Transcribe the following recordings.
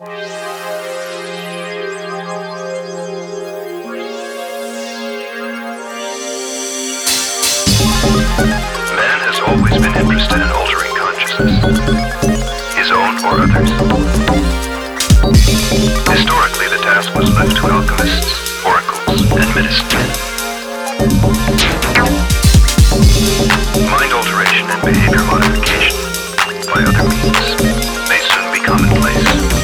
Man has always been interested in altering consciousness, his own or others. Historically, the task was left to alchemists, oracles, and medicine. Mind alteration and behavior modification by other means may soon be commonplace.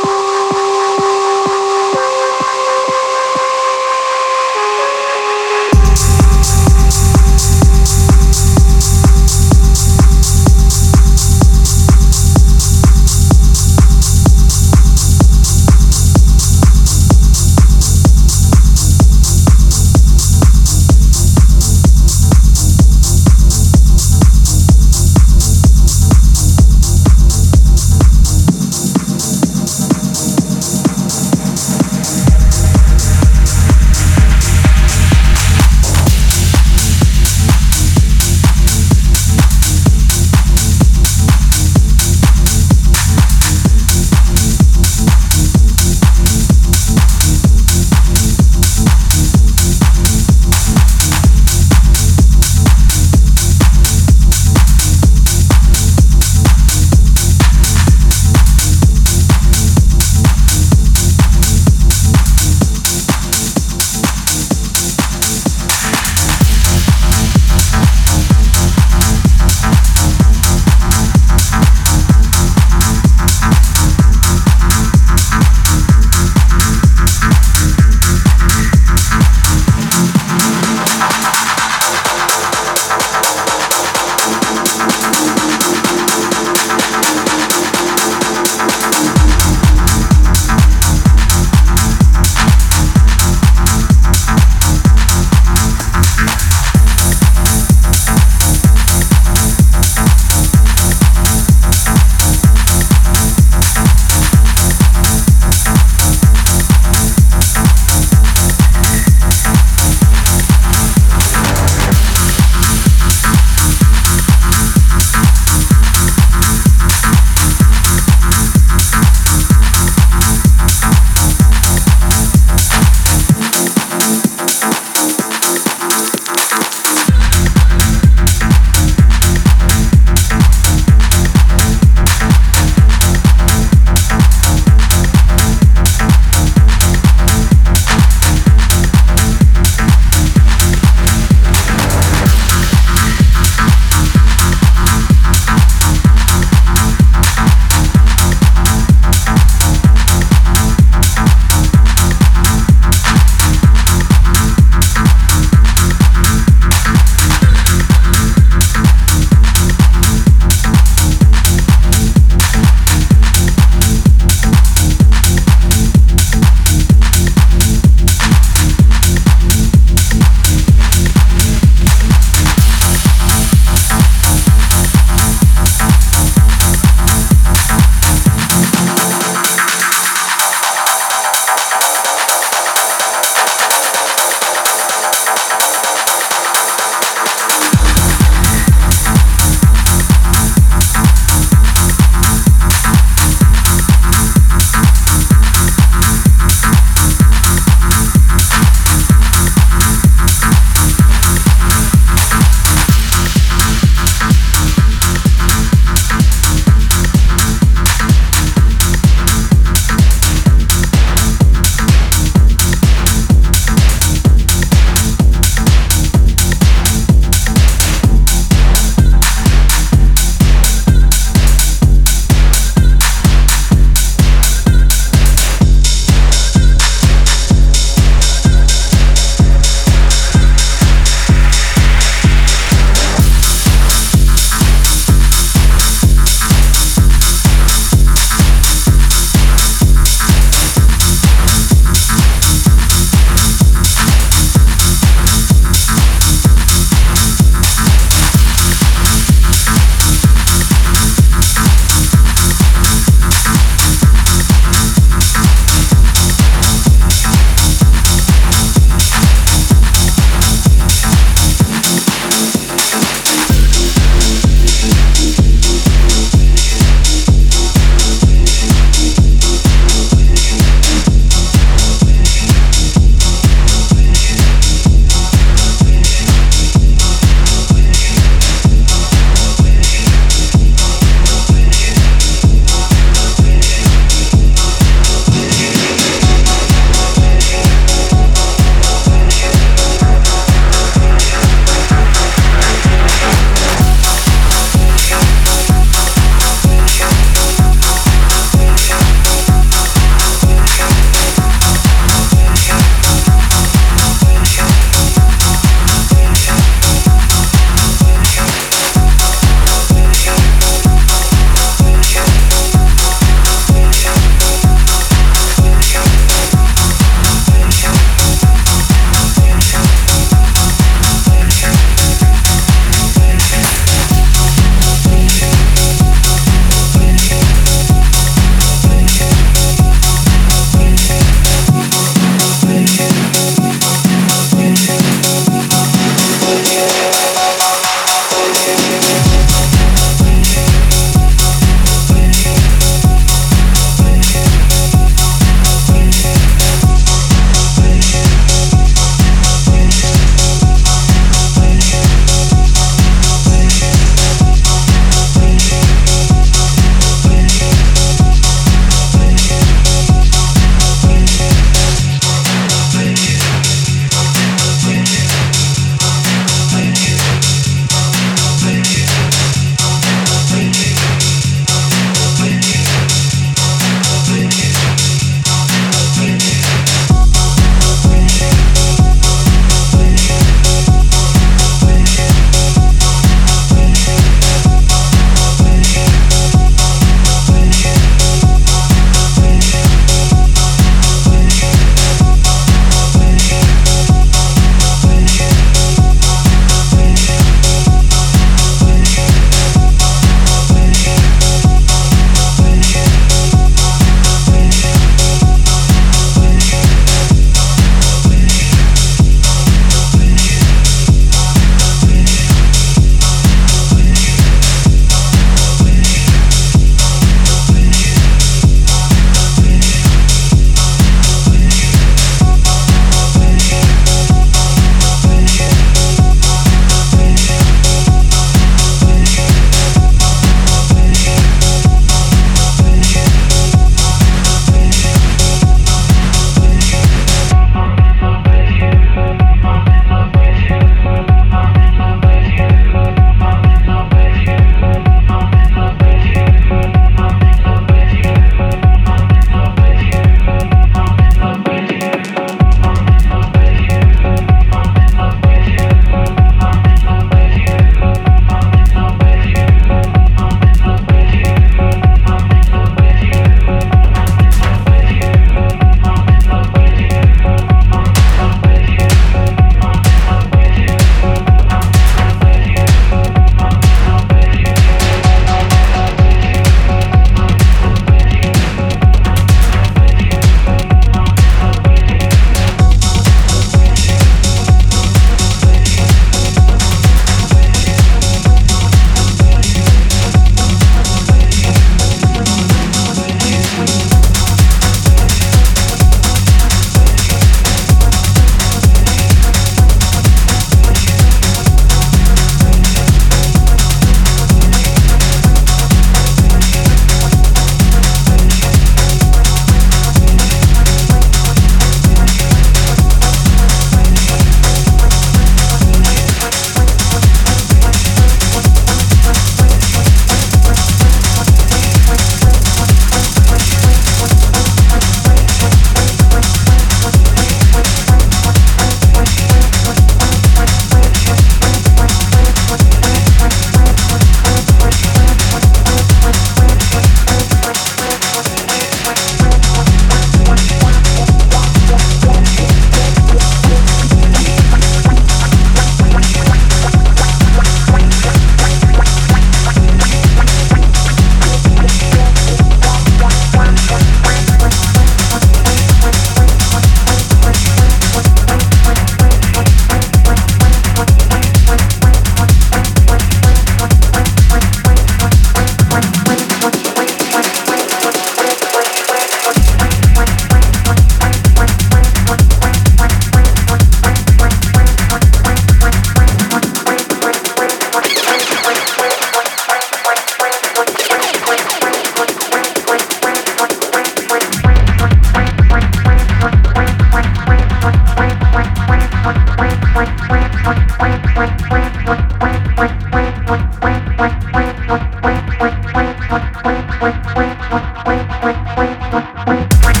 Brand.